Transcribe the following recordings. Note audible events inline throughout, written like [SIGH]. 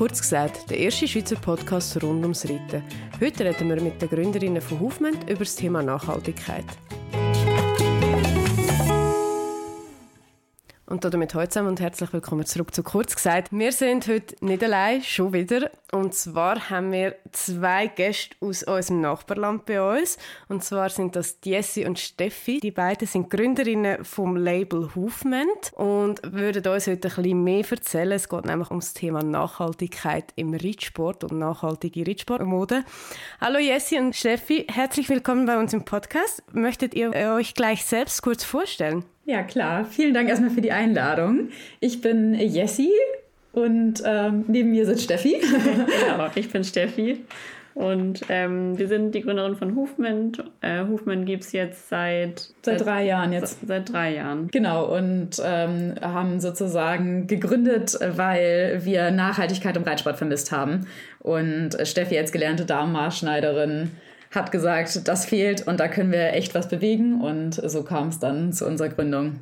Kurz gesagt, der erste Schweizer Podcast rund ums Reiten. Heute reden wir mit den Gründerinnen von Movement über das Thema Nachhaltigkeit. Und damit heute zusammen und herzlich willkommen zurück zu Kurz gesagt. Wir sind heute nicht allein, schon wieder. Und zwar haben wir zwei Gäste aus unserem Nachbarland bei uns. Und zwar sind das Jessie und Steffi. Die beiden sind Gründerinnen vom Label Movement und würden uns heute ein bisschen mehr erzählen. Es geht nämlich ums Thema Nachhaltigkeit im Reitsport und nachhaltige Reitsportmode. Hallo Jessie und Steffi, herzlich willkommen bei uns im Podcast. Möchtet ihr euch gleich selbst kurz vorstellen? Ja, klar. Vielen Dank erstmal für die Einladung. Ich bin Jessie und ähm, neben mir sitzt Steffi. [LAUGHS] genau, [LAUGHS] ich bin Steffi. Und ähm, wir sind die Gründerin von Movement. Äh, Movement gibt es jetzt seit, seit... Seit drei Jahren jetzt. Seit drei Jahren. Genau, und ähm, haben sozusagen gegründet, weil wir Nachhaltigkeit im Reitsport vermisst haben. Und Steffi als gelernte Damenmaßschneiderin hat gesagt, das fehlt und da können wir echt was bewegen. Und so kam es dann zu unserer Gründung.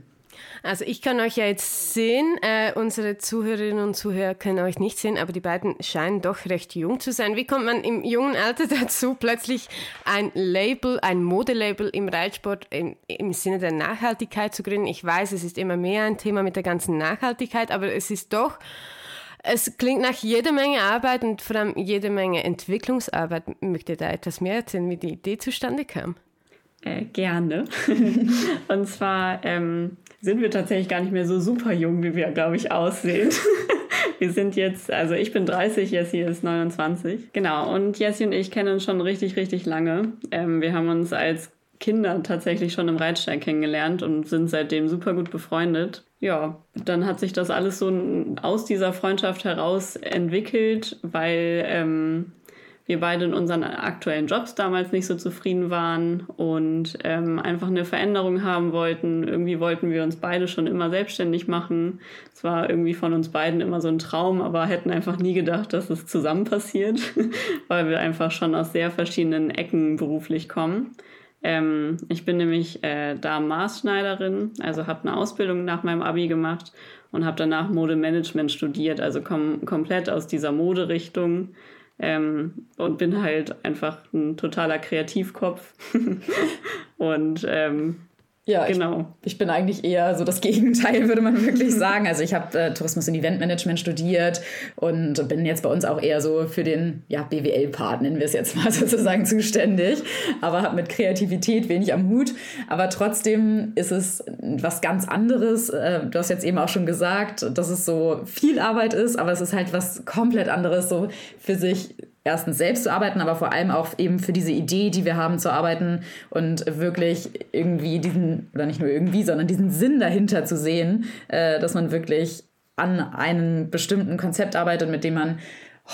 Also ich kann euch ja jetzt sehen, äh, unsere Zuhörerinnen und Zuhörer können euch nicht sehen, aber die beiden scheinen doch recht jung zu sein. Wie kommt man im jungen Alter [LAUGHS] dazu, plötzlich ein Label, ein Modelabel im Reitsport im, im Sinne der Nachhaltigkeit zu gründen? Ich weiß, es ist immer mehr ein Thema mit der ganzen Nachhaltigkeit, aber es ist doch es klingt nach jeder Menge Arbeit und vor allem jede Menge Entwicklungsarbeit. Möchte da etwas mehr erzählen, wie die Idee zustande kam? Äh, gerne. [LAUGHS] und zwar ähm, sind wir tatsächlich gar nicht mehr so super jung, wie wir, glaube ich, aussehen. [LAUGHS] wir sind jetzt, also ich bin 30, Jessie ist 29. Genau, und Jessie und ich kennen uns schon richtig, richtig lange. Ähm, wir haben uns als Kinder tatsächlich schon im Reitstall kennengelernt und sind seitdem super gut befreundet. Ja, dann hat sich das alles so aus dieser Freundschaft heraus entwickelt, weil ähm, wir beide in unseren aktuellen Jobs damals nicht so zufrieden waren und ähm, einfach eine Veränderung haben wollten. Irgendwie wollten wir uns beide schon immer selbstständig machen. Es war irgendwie von uns beiden immer so ein Traum, aber hätten einfach nie gedacht, dass es zusammen passiert, [LAUGHS] weil wir einfach schon aus sehr verschiedenen Ecken beruflich kommen. Ähm, ich bin nämlich äh, da Maßschneiderin, also habe eine Ausbildung nach meinem Abi gemacht und habe danach Modemanagement studiert, also komme komplett aus dieser Moderichtung. Ähm, und bin halt einfach ein totaler Kreativkopf. [LAUGHS] Und ähm, ja, genau. Ich, ich, bin eigentlich eher so das Gegenteil, würde man wirklich [LAUGHS] sagen. Also ich habe äh, Tourismus und Eventmanagement studiert und bin jetzt bei uns auch eher so für den ja, BWL-Part, nennen wir es jetzt mal [LAUGHS] sozusagen, zuständig. Aber habe mit Kreativität wenig am Hut. Aber trotzdem ist es was ganz anderes. Äh, du hast jetzt eben auch schon gesagt, dass es so viel Arbeit ist, aber es ist halt was komplett anderes, so für sich erstens selbst zu arbeiten, aber vor allem auch eben für diese Idee, die wir haben, zu arbeiten und wirklich irgendwie diesen, oder nicht nur irgendwie, sondern diesen Sinn dahinter zu sehen, äh, dass man wirklich an einem bestimmten Konzept arbeitet, mit dem man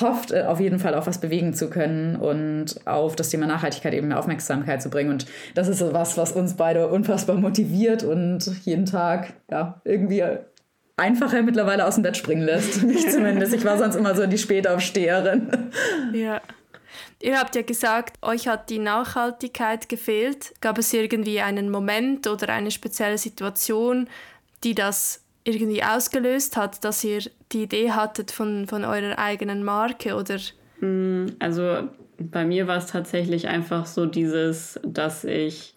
hofft, äh, auf jeden Fall auch was bewegen zu können und auf das Thema Nachhaltigkeit eben mehr Aufmerksamkeit zu bringen. Und das ist so was, was uns beide unfassbar motiviert und jeden Tag ja, irgendwie einfacher mittlerweile aus dem Bett springen lässt. Mich zumindest. Ich war sonst immer so die Spätaufsteherin. Ja. Ihr habt ja gesagt, euch hat die Nachhaltigkeit gefehlt. Gab es irgendwie einen Moment oder eine spezielle Situation, die das irgendwie ausgelöst hat, dass ihr die Idee hattet von, von eurer eigenen Marke oder? Mm, also bei mir war es tatsächlich einfach so dieses, dass ich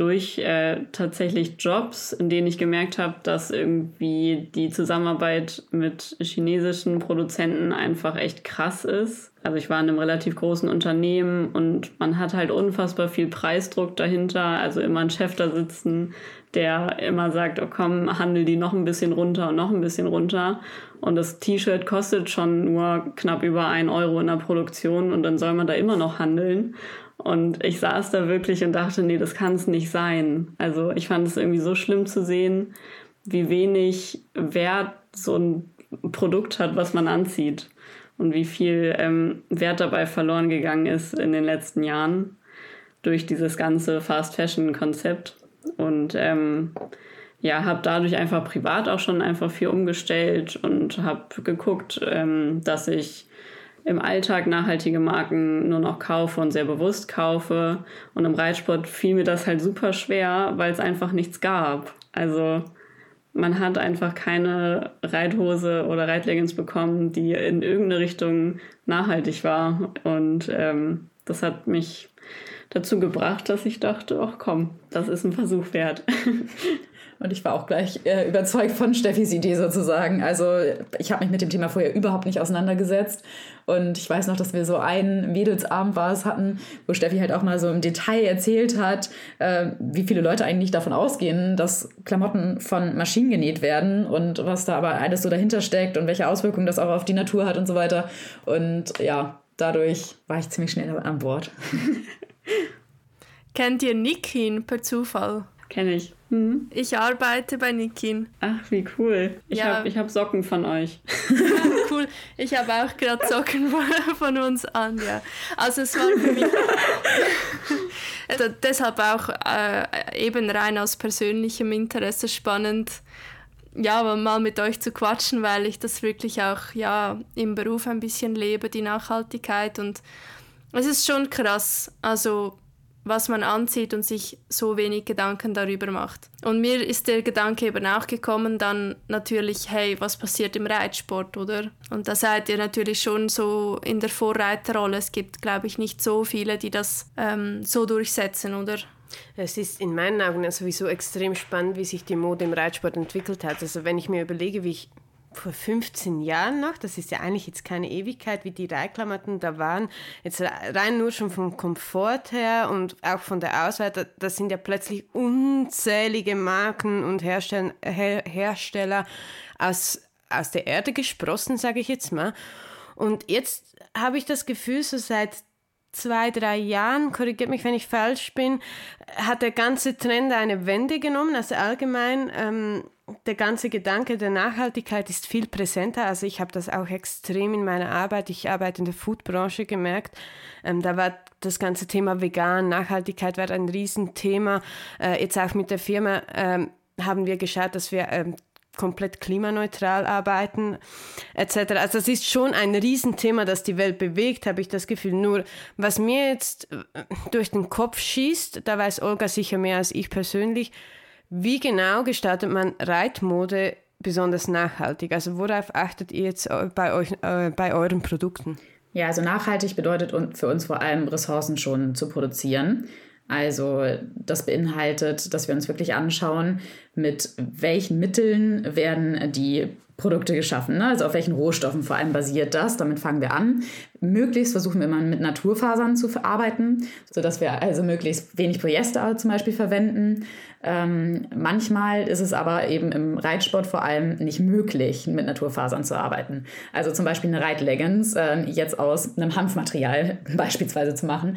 durch äh, tatsächlich Jobs, in denen ich gemerkt habe, dass irgendwie die Zusammenarbeit mit chinesischen Produzenten einfach echt krass ist. Also ich war in einem relativ großen Unternehmen und man hat halt unfassbar viel Preisdruck dahinter. Also immer ein Chef da sitzen, der immer sagt, oh komm, handel die noch ein bisschen runter und noch ein bisschen runter. Und das T-Shirt kostet schon nur knapp über ein Euro in der Produktion und dann soll man da immer noch handeln. Und ich saß da wirklich und dachte, nee, das kann es nicht sein. Also ich fand es irgendwie so schlimm zu sehen, wie wenig Wert so ein Produkt hat, was man anzieht. Und wie viel ähm, Wert dabei verloren gegangen ist in den letzten Jahren durch dieses ganze Fast-Fashion-Konzept. Und ähm, ja, habe dadurch einfach privat auch schon einfach viel umgestellt und habe geguckt, ähm, dass ich im Alltag nachhaltige Marken nur noch kaufe und sehr bewusst kaufe. Und im Reitsport fiel mir das halt super schwer, weil es einfach nichts gab. Also man hat einfach keine Reithose oder Reitleggings bekommen, die in irgendeine Richtung nachhaltig war. Und ähm, das hat mich dazu gebracht, dass ich dachte, ach komm, das ist ein Versuch wert. [LAUGHS] Und ich war auch gleich äh, überzeugt von Steffis Idee sozusagen. Also ich habe mich mit dem Thema vorher überhaupt nicht auseinandergesetzt. Und ich weiß noch, dass wir so einen Mädelsabend war es hatten, wo Steffi halt auch mal so im Detail erzählt hat, äh, wie viele Leute eigentlich davon ausgehen, dass Klamotten von Maschinen genäht werden und was da aber alles so dahinter steckt und welche Auswirkungen das auch auf die Natur hat und so weiter. Und ja, dadurch war ich ziemlich schnell an Bord. [LAUGHS] Kennt ihr Nikin per Zufall? Kenne ich. Mhm. Ich arbeite bei Nikin. Ach, wie cool. Ich ja. habe hab Socken von euch. Ja, [LAUGHS] cool. Ich habe auch gerade Socken von, [LAUGHS] von, uns an, ja. Also es war für mich [LAUGHS] deshalb auch äh, eben rein aus persönlichem Interesse spannend, ja, mal mit euch zu quatschen, weil ich das wirklich auch ja im Beruf ein bisschen lebe, die Nachhaltigkeit und es ist schon krass. Also was man anzieht und sich so wenig Gedanken darüber macht. Und mir ist der Gedanke eben auch gekommen, dann natürlich, hey, was passiert im Reitsport, oder? Und da seid ihr natürlich schon so in der Vorreiterrolle. Es gibt, glaube ich, nicht so viele, die das ähm, so durchsetzen, oder? Es ist in meinen Augen sowieso extrem spannend, wie sich die Mode im Reitsport entwickelt hat. Also wenn ich mir überlege, wie ich vor 15 Jahren noch, das ist ja eigentlich jetzt keine Ewigkeit, wie die Reitklamotten da waren, jetzt rein nur schon vom Komfort her und auch von der Auswahl, da, da sind ja plötzlich unzählige Marken und Hersteller, Her Hersteller aus, aus der Erde gesprossen, sage ich jetzt mal. Und jetzt habe ich das Gefühl, so seit zwei, drei Jahren, korrigiert mich, wenn ich falsch bin, hat der ganze Trend eine Wende genommen. Also allgemein, ähm, der ganze Gedanke der Nachhaltigkeit ist viel präsenter. Also ich habe das auch extrem in meiner Arbeit, ich arbeite in der Foodbranche gemerkt. Ähm, da war das ganze Thema vegan, Nachhaltigkeit war ein Riesenthema. Äh, jetzt auch mit der Firma ähm, haben wir geschaut, dass wir ähm, komplett klimaneutral arbeiten etc. Also es ist schon ein Riesenthema, das die Welt bewegt, habe ich das Gefühl. Nur was mir jetzt äh, durch den Kopf schießt, da weiß Olga sicher mehr als ich persönlich, wie genau gestaltet man Reitmode besonders nachhaltig? Also worauf achtet ihr jetzt bei, euch, äh, bei euren Produkten? Ja, also nachhaltig bedeutet für uns vor allem Ressourcen schon zu produzieren. Also das beinhaltet, dass wir uns wirklich anschauen, mit welchen Mitteln werden die Produkte geschaffen. Ne? Also auf welchen Rohstoffen vor allem basiert das? Damit fangen wir an. Möglichst versuchen wir immer mit Naturfasern zu verarbeiten, sodass wir also möglichst wenig Polyester zum Beispiel verwenden. Ähm, manchmal ist es aber eben im Reitsport vor allem nicht möglich, mit Naturfasern zu arbeiten. Also zum Beispiel eine Reitleggings äh, jetzt aus einem Hanfmaterial [LAUGHS] beispielsweise zu machen,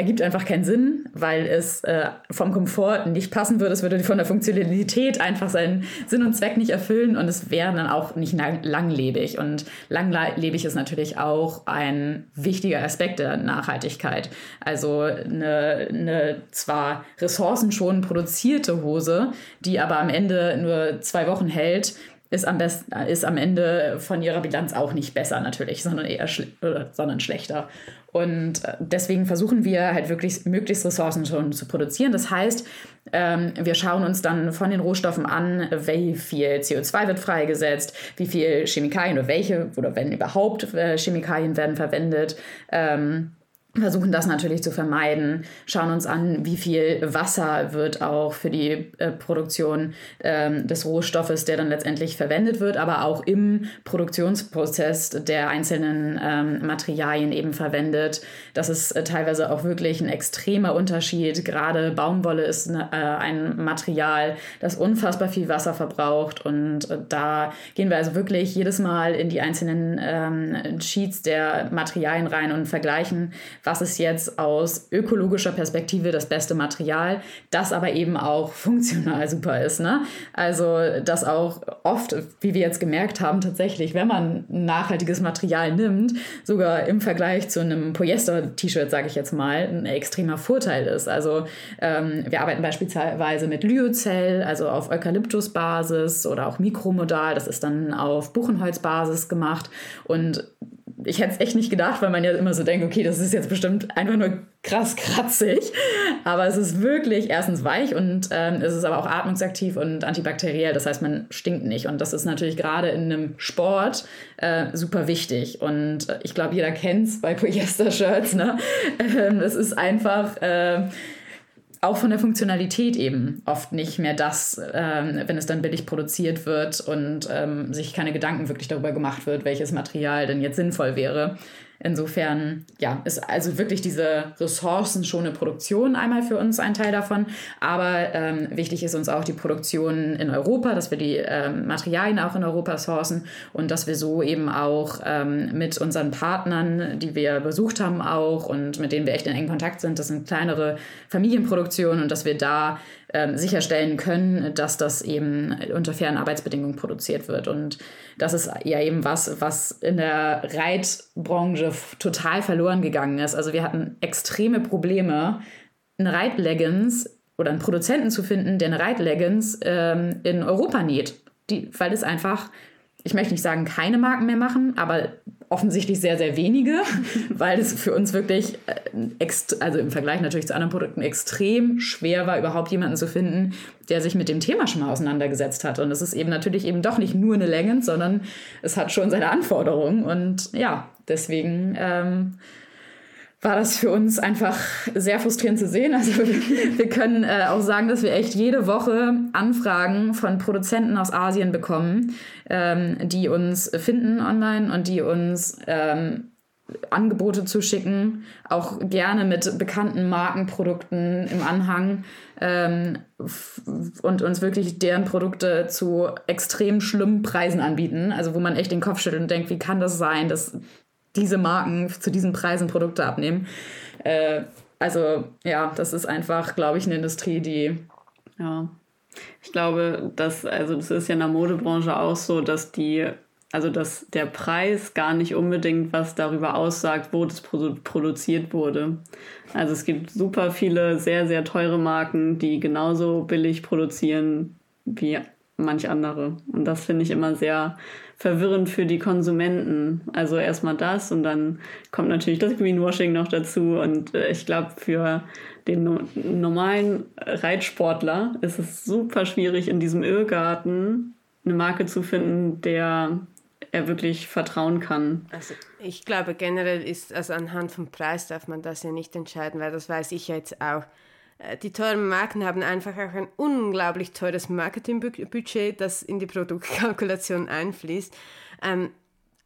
ergibt einfach keinen Sinn, weil es äh, vom Komfort nicht passen würde. Es würde von der Funktionalität einfach seinen Sinn und Zweck nicht erfüllen und es wäre dann auch nicht langlebig. Und langlebig ist natürlich auch ein wichtiger Aspekt der Nachhaltigkeit. Also eine, eine zwar ressourcenschonend produzierte Hose, die aber am Ende nur zwei Wochen hält, ist am, best, ist am Ende von ihrer Bilanz auch nicht besser natürlich, sondern eher schle sondern schlechter. Und äh, deswegen versuchen wir halt wirklich möglichst Ressourcen schon zu produzieren. Das heißt, ähm, wir schauen uns dann von den Rohstoffen an, wie viel CO2 wird freigesetzt, wie viel Chemikalien oder welche oder wenn überhaupt äh, Chemikalien werden verwendet. Ähm, versuchen das natürlich zu vermeiden, schauen uns an, wie viel Wasser wird auch für die äh, Produktion ähm, des Rohstoffes, der dann letztendlich verwendet wird, aber auch im Produktionsprozess der einzelnen ähm, Materialien eben verwendet. Das ist äh, teilweise auch wirklich ein extremer Unterschied. Gerade Baumwolle ist ne, äh, ein Material, das unfassbar viel Wasser verbraucht und äh, da gehen wir also wirklich jedes Mal in die einzelnen ähm, Sheets der Materialien rein und vergleichen, was ist jetzt aus ökologischer Perspektive das beste Material, das aber eben auch funktional super ist. Ne? Also, dass auch oft, wie wir jetzt gemerkt haben, tatsächlich, wenn man nachhaltiges Material nimmt, sogar im Vergleich zu einem Polyester-T-Shirt, sage ich jetzt mal, ein extremer Vorteil ist. Also, ähm, wir arbeiten beispielsweise mit Lyocell, also auf Eukalyptusbasis oder auch Mikromodal, das ist dann auf Buchenholzbasis gemacht und ich hätte es echt nicht gedacht, weil man ja immer so denkt, okay, das ist jetzt bestimmt einfach nur krass kratzig. Aber es ist wirklich erstens weich und ähm, es ist aber auch atmungsaktiv und antibakteriell. Das heißt, man stinkt nicht. Und das ist natürlich gerade in einem Sport äh, super wichtig. Und ich glaube, jeder kennt es bei Polyester-Shirts. Ne? [LAUGHS] Ähm, es ist einfach. Äh, auch von der Funktionalität eben oft nicht mehr das, ähm, wenn es dann billig produziert wird und ähm, sich keine Gedanken wirklich darüber gemacht wird, welches Material denn jetzt sinnvoll wäre. Insofern, ja, ist also wirklich diese ressourcenschonende Produktion einmal für uns ein Teil davon. Aber ähm, wichtig ist uns auch die Produktion in Europa, dass wir die ähm, Materialien auch in Europa sourcen und dass wir so eben auch ähm, mit unseren Partnern, die wir besucht haben auch und mit denen wir echt in engen Kontakt sind, das sind kleinere Familienproduktionen und dass wir da ähm, sicherstellen können, dass das eben unter fairen Arbeitsbedingungen produziert wird. Und das ist ja eben was, was in der Reitbranche total verloren gegangen ist. Also wir hatten extreme Probleme, eine Reitleggings oder einen Produzenten zu finden, der eine Reitleggings ähm, in Europa näht. Die, weil es einfach, ich möchte nicht sagen, keine Marken mehr machen, aber offensichtlich sehr, sehr wenige, [LAUGHS] weil es für uns wirklich, äh, also im Vergleich natürlich zu anderen Produkten, extrem schwer war, überhaupt jemanden zu finden, der sich mit dem Thema schon mal auseinandergesetzt hat. Und es ist eben natürlich eben doch nicht nur eine Leggings, sondern es hat schon seine Anforderungen. Und ja, deswegen ähm, war das für uns einfach sehr frustrierend zu sehen. Also wir können äh, auch sagen, dass wir echt jede Woche Anfragen von Produzenten aus Asien bekommen, ähm, die uns finden online und die uns ähm, Angebote zu schicken, auch gerne mit bekannten Markenprodukten im Anhang ähm, und uns wirklich deren Produkte zu extrem schlimmen Preisen anbieten. Also wo man echt den Kopf schüttelt und denkt, wie kann das sein, dass diese Marken zu diesen Preisen Produkte abnehmen. Äh, also ja, das ist einfach, glaube ich, eine Industrie, die. Ja. Ich glaube, dass, also das ist ja in der Modebranche auch so, dass die, also dass der Preis gar nicht unbedingt was darüber aussagt, wo das produziert wurde. Also es gibt super viele sehr, sehr teure Marken, die genauso billig produzieren wie manch andere. Und das finde ich immer sehr verwirrend für die Konsumenten. Also erstmal das und dann kommt natürlich das Greenwashing noch dazu. Und äh, ich glaube, für den no normalen Reitsportler ist es super schwierig, in diesem Irrgarten eine Marke zu finden, der er wirklich vertrauen kann. Also ich glaube generell ist, also anhand vom Preis darf man das ja nicht entscheiden, weil das weiß ich ja jetzt auch die teuren Marken haben einfach auch ein unglaublich teures Marketingbudget, das in die Produktkalkulation einfließt. Ähm,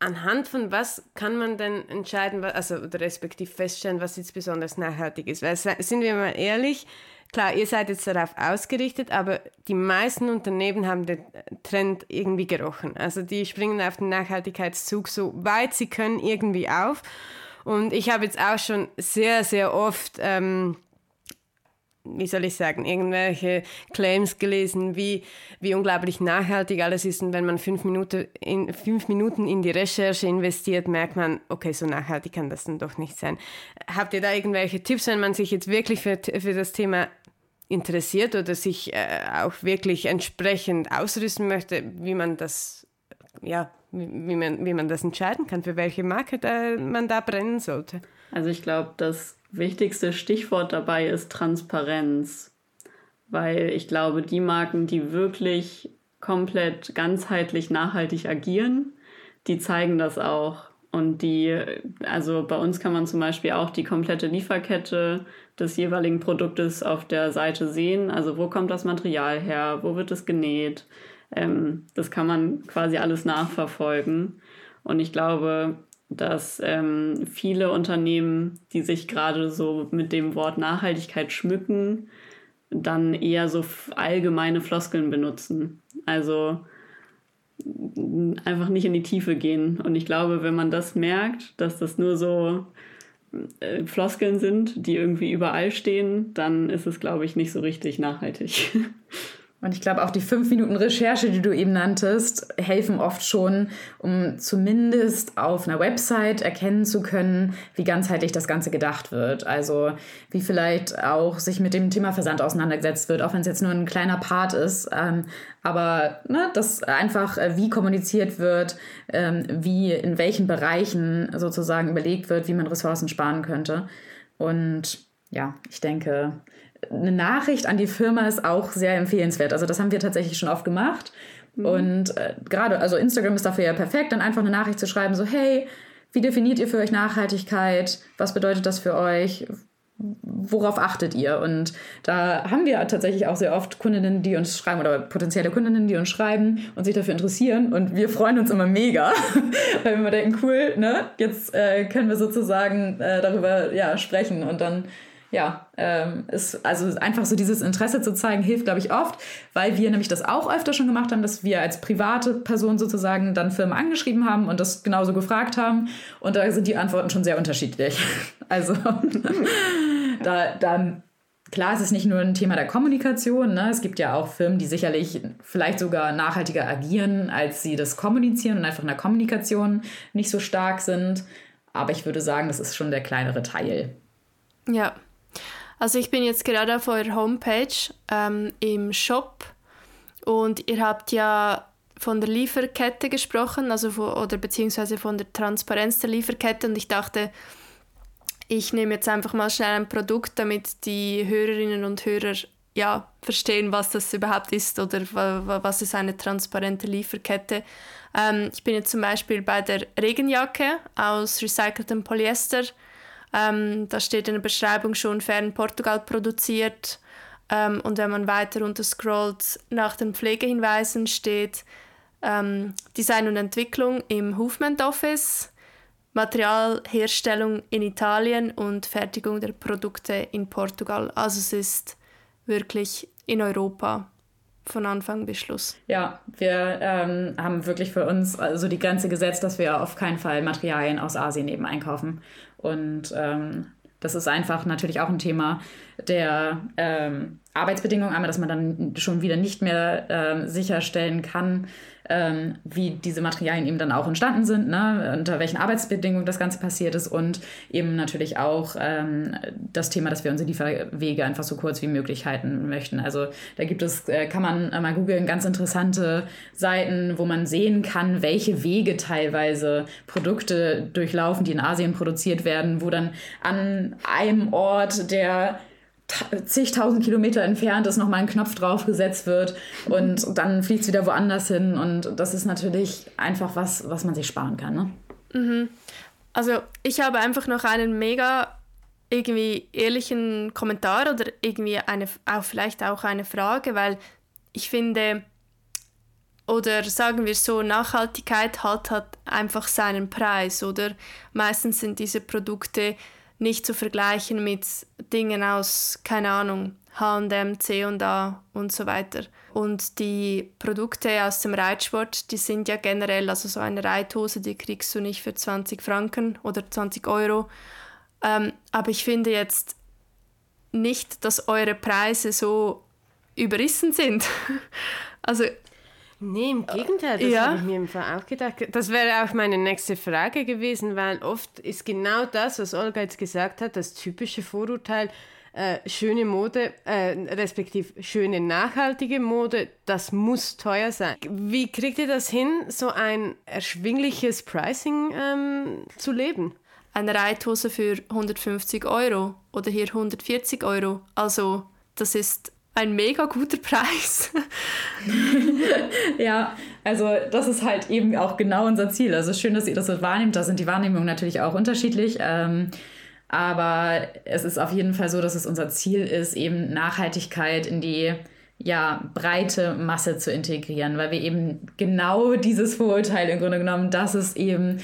anhand von was kann man denn entscheiden, also oder respektiv feststellen, was jetzt besonders nachhaltig ist? Weil sind wir mal ehrlich, klar, ihr seid jetzt darauf ausgerichtet, aber die meisten Unternehmen haben den Trend irgendwie gerochen. Also die springen auf den Nachhaltigkeitszug so weit sie können irgendwie auf. Und ich habe jetzt auch schon sehr, sehr oft ähm, wie soll ich sagen, irgendwelche Claims gelesen, wie, wie unglaublich nachhaltig alles ist. Und wenn man fünf Minuten, in, fünf Minuten in die Recherche investiert, merkt man, okay, so nachhaltig kann das dann doch nicht sein. Habt ihr da irgendwelche Tipps, wenn man sich jetzt wirklich für, für das Thema interessiert oder sich äh, auch wirklich entsprechend ausrüsten möchte, wie man das, ja, wie, wie, man, wie man das entscheiden kann, für welche Marke da, man da brennen sollte? Also ich glaube, dass wichtigste Stichwort dabei ist Transparenz, weil ich glaube, die Marken, die wirklich komplett ganzheitlich nachhaltig agieren, die zeigen das auch. Und die, also bei uns kann man zum Beispiel auch die komplette Lieferkette des jeweiligen Produktes auf der Seite sehen. Also wo kommt das Material her, wo wird es genäht. Ähm, das kann man quasi alles nachverfolgen. Und ich glaube, dass ähm, viele Unternehmen, die sich gerade so mit dem Wort Nachhaltigkeit schmücken, dann eher so allgemeine Floskeln benutzen. Also einfach nicht in die Tiefe gehen. Und ich glaube, wenn man das merkt, dass das nur so äh, Floskeln sind, die irgendwie überall stehen, dann ist es, glaube ich, nicht so richtig nachhaltig. [LAUGHS] Und ich glaube, auch die fünf Minuten Recherche, die du eben nanntest, helfen oft schon, um zumindest auf einer Website erkennen zu können, wie ganzheitlich das Ganze gedacht wird. Also wie vielleicht auch sich mit dem Thema Versand auseinandergesetzt wird, auch wenn es jetzt nur ein kleiner Part ist. Ähm, aber ne, dass einfach, äh, wie kommuniziert wird, ähm, wie in welchen Bereichen sozusagen überlegt wird, wie man Ressourcen sparen könnte. Und ja, ich denke, eine Nachricht an die Firma ist auch sehr empfehlenswert. Also das haben wir tatsächlich schon oft gemacht. Mhm. Und äh, gerade, also Instagram ist dafür ja perfekt, dann einfach eine Nachricht zu schreiben, so hey, wie definiert ihr für euch Nachhaltigkeit? Was bedeutet das für euch? Worauf achtet ihr? Und da haben wir tatsächlich auch sehr oft Kundinnen, die uns schreiben oder potenzielle Kundinnen, die uns schreiben und sich dafür interessieren. Und wir freuen uns immer mega, [LAUGHS] weil wir immer denken, cool, ne? Jetzt äh, können wir sozusagen äh, darüber ja, sprechen und dann ja, ähm, ist also einfach so dieses Interesse zu zeigen, hilft, glaube ich, oft, weil wir nämlich das auch öfter schon gemacht haben, dass wir als private Person sozusagen dann Firmen angeschrieben haben und das genauso gefragt haben. Und da sind die Antworten schon sehr unterschiedlich. [LAUGHS] Also [LAUGHS] da dann. Klar, es ist nicht nur ein Thema der Kommunikation. Ne? Es gibt ja auch Firmen, die sicherlich vielleicht sogar nachhaltiger agieren, als sie das kommunizieren und einfach in der Kommunikation nicht so stark sind. Aber ich würde sagen, das ist schon der kleinere Teil. Ja, also ich bin jetzt gerade auf eurer Homepage ähm, im Shop und ihr habt ja von der Lieferkette gesprochen, also von, oder beziehungsweise von der Transparenz der Lieferkette und ich dachte, ich nehme jetzt einfach mal schnell ein Produkt, damit die Hörerinnen und Hörer ja, verstehen, was das überhaupt ist oder was ist eine transparente Lieferkette. Ähm, ich bin jetzt zum Beispiel bei der Regenjacke aus recyceltem Polyester ähm, da steht in der Beschreibung schon fern Portugal produziert. Ähm, und wenn man weiter runter scrollt, nach den Pflegehinweisen steht ähm, Design und Entwicklung im Movement Office, Materialherstellung in Italien und Fertigung der Produkte in Portugal. Also es ist wirklich in Europa von Anfang bis Schluss. Ja, wir ähm, haben wirklich für uns also die Grenze gesetzt, dass wir auf keinen Fall Materialien aus Asien eben einkaufen. Und ähm, das ist einfach natürlich auch ein Thema der ähm, Arbeitsbedingungen. Einmal, dass man dann schon wieder nicht mehr ähm, sicherstellen kann, ähm, wie diese Materialien eben dann auch entstanden sind, ne? unter welchen Arbeitsbedingungen das Ganze passiert ist und eben natürlich auch ähm, das Thema, dass wir unsere Lieferwege einfach so kurz wie möglich halten möchten. Also da gibt es, äh, kann man mal googeln, ganz interessante Seiten, wo man sehen kann, welche Wege teilweise Produkte durchlaufen, die in Asien produziert werden, wo dann an einem Ort der zigtausend Kilometer entfernt ist, nochmal ein Knopf draufgesetzt wird und dann fliegt es wieder woanders hin. Und das ist natürlich einfach was, was man sich sparen kann. Ne? Mhm. Also ich habe einfach noch einen mega irgendwie ehrlichen Kommentar oder irgendwie eine, auch vielleicht auch eine Frage, weil ich finde, oder sagen wir so, Nachhaltigkeit hat, hat einfach seinen Preis, oder? Meistens sind diese Produkte nicht zu vergleichen mit Dingen aus, keine Ahnung, H&M, C&A und so weiter. Und die Produkte aus dem Reitsport, die sind ja generell, also so eine Reithose, die kriegst du nicht für 20 Franken oder 20 Euro. Ähm, aber ich finde jetzt nicht, dass eure Preise so überrissen sind. [LAUGHS] also Nee, im Gegenteil, das ja. habe ich mir im Fall auch gedacht. Das wäre auch meine nächste Frage gewesen, weil oft ist genau das, was Olga jetzt gesagt hat, das typische Vorurteil, äh, schöne Mode, äh, respektive schöne nachhaltige Mode, das muss teuer sein. Wie kriegt ihr das hin, so ein erschwingliches Pricing ähm, zu leben? Eine Reithose für 150 Euro oder hier 140 Euro. Also das ist ein mega guter Preis. [LAUGHS] ja, also das ist halt eben auch genau unser Ziel. Also schön, dass ihr das so wahrnehmt. Da sind die Wahrnehmungen natürlich auch unterschiedlich. Ähm, aber es ist auf jeden Fall so, dass es unser Ziel ist, eben Nachhaltigkeit in die ja, breite Masse zu integrieren, weil wir eben genau dieses Vorurteil im Grunde genommen, dass es eben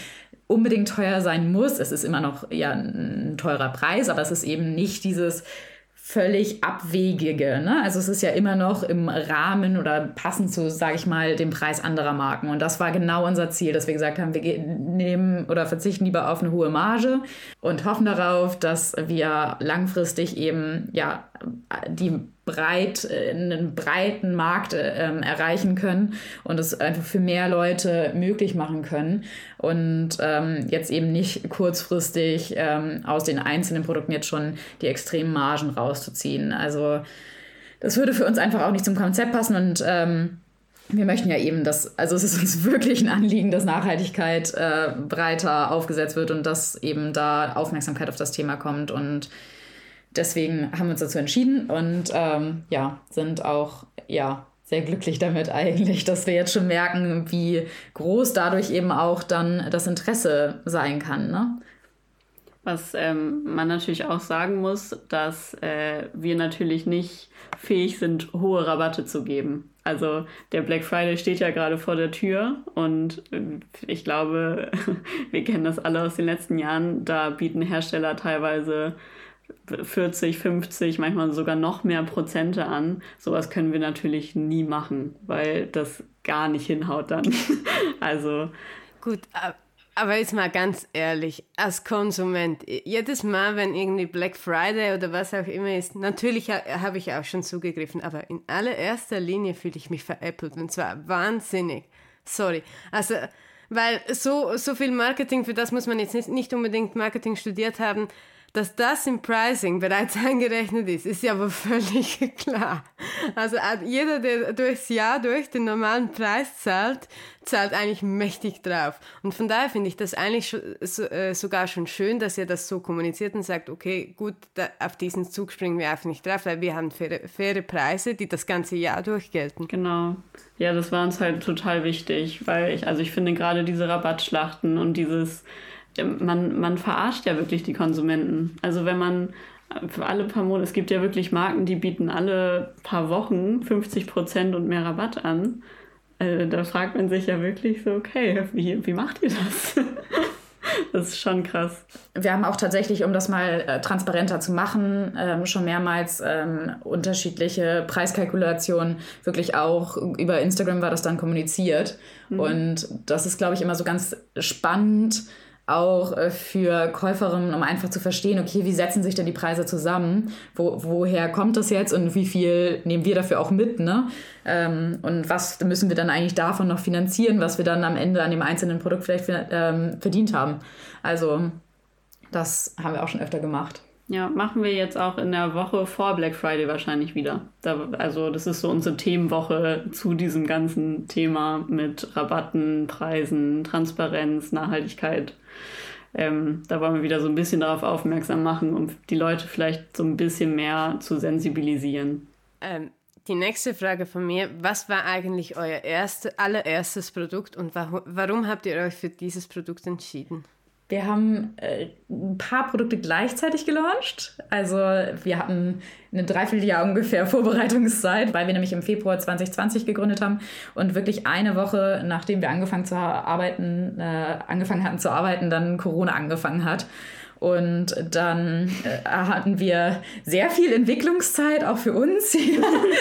unbedingt teuer sein muss. Es ist immer noch ja ein teurer Preis, aber es ist eben nicht dieses völlig abwegige. Ne? Also es ist ja immer noch im Rahmen oder passend zu, sage ich mal, dem Preis anderer Marken. Und das war genau unser Ziel, dass wir gesagt haben, wir nehmen oder verzichten lieber auf eine hohe Marge und hoffen darauf, dass wir langfristig eben ja die breit, einen breiten Markt äh, erreichen können und es einfach für mehr Leute möglich machen können und ähm, jetzt eben nicht kurzfristig ähm, aus den einzelnen Produkten jetzt schon die extremen Margen rauszuziehen. Also das würde für uns einfach auch nicht zum Konzept passen und ähm, wir möchten ja eben, dass, also es ist uns [LAUGHS] wirklich ein Anliegen, dass Nachhaltigkeit äh, breiter aufgesetzt wird und dass eben da Aufmerksamkeit auf das Thema kommt. Und deswegen haben wir uns dazu entschieden und ähm, ja, sind auch ja sehr glücklich damit eigentlich, dass wir jetzt schon merken, wie groß dadurch eben auch dann das Interesse sein kann. Ne? Was ähm, man natürlich auch sagen muss, dass äh, wir natürlich nicht fähig sind, hohe Rabatte zu geben. Also der Black Friday steht ja gerade vor der Tür und äh, ich glaube, [LAUGHS] wir kennen das alle aus den letzten Jahren. Da bieten Hersteller teilweise 40, 50, manchmal sogar noch mehr Prozente an. Sowas können wir natürlich nie machen, weil das gar nicht hinhaut dann. [LAUGHS] also gut, aber jetzt mal ganz ehrlich, als Konsument, jedes Mal, wenn irgendwie Black Friday oder was auch immer ist, natürlich habe ich auch schon zugegriffen, aber in allererster Linie fühle ich mich veräppelt und zwar wahnsinnig. Sorry. Also, weil so, so viel Marketing, für das muss man jetzt nicht, nicht unbedingt Marketing studiert haben, dass das im Pricing bereits [LAUGHS] eingerechnet ist, ist ja aber völlig [LAUGHS] klar. Also äh, jeder, der durchs Jahr durch den normalen Preis zahlt, zahlt eigentlich mächtig drauf. Und von daher finde ich das eigentlich äh, sogar schon schön, dass ihr das so kommuniziert und sagt, okay, gut, auf diesen Zug springen wir einfach nicht drauf, weil wir haben faire, faire Preise, die das ganze Jahr durch gelten. Genau. Ja, das war uns halt total wichtig, weil ich, also ich finde gerade diese Rabattschlachten und dieses man, man verarscht ja wirklich die Konsumenten. Also wenn man für alle paar Monate, es gibt ja wirklich Marken, die bieten alle paar Wochen 50 Prozent und mehr Rabatt an. Also da fragt man sich ja wirklich so, okay, wie, wie macht ihr das? [LAUGHS] das ist schon krass. Wir haben auch tatsächlich, um das mal äh, transparenter zu machen, ähm, schon mehrmals ähm, unterschiedliche Preiskalkulationen wirklich auch über Instagram war das dann kommuniziert. Mhm. Und das ist, glaube ich, immer so ganz spannend auch äh, für Käuferinnen, um einfach zu verstehen, okay, wie setzen sich denn die Preise zusammen? Wo, woher kommt das jetzt und wie viel nehmen wir dafür auch mit? Ne? Ähm, und was müssen wir dann eigentlich davon noch finanzieren, was wir dann am Ende an dem einzelnen Produkt vielleicht ähm, verdient haben? Also, das haben wir auch schon öfter gemacht. Ja, machen wir jetzt auch in der Woche vor Black Friday wahrscheinlich wieder. Da, also das ist so unsere Themenwoche zu diesem ganzen Thema mit Rabatten, Preisen, Transparenz, Nachhaltigkeit. Ähm, da wollen wir wieder so ein bisschen darauf aufmerksam machen, um die Leute vielleicht so ein bisschen mehr zu sensibilisieren. Ähm, die nächste Frage von mir, was war eigentlich euer erste, allererstes Produkt und warum, warum habt ihr euch für dieses Produkt entschieden? Wir haben äh, ein paar Produkte gleichzeitig gelauncht. Also wir hatten eine Dreivierteljahr ungefähr [LAUGHS] Vorbereitungszeit, weil wir nämlich im Februar 2020 gegründet haben und wirklich eine Woche, nachdem wir angefangen zu arbeiten, äh, angefangen hatten zu arbeiten, dann Corona angefangen hat. Und dann äh, hatten wir sehr viel Entwicklungszeit, auch für uns.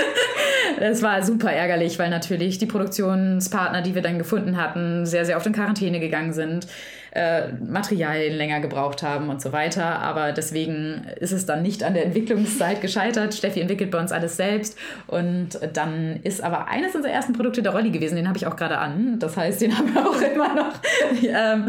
[LAUGHS] das war super ärgerlich, weil natürlich die Produktionspartner, die wir dann gefunden hatten, sehr, sehr oft in Quarantäne gegangen sind äh, Materialien länger gebraucht haben und so weiter. Aber deswegen ist es dann nicht an der Entwicklungszeit [LAUGHS] gescheitert. Steffi entwickelt bei uns alles selbst. Und dann ist aber eines unserer ersten Produkte der Rolli gewesen. Den habe ich auch gerade an. Das heißt, den haben wir auch [LAUGHS] immer noch. ähm,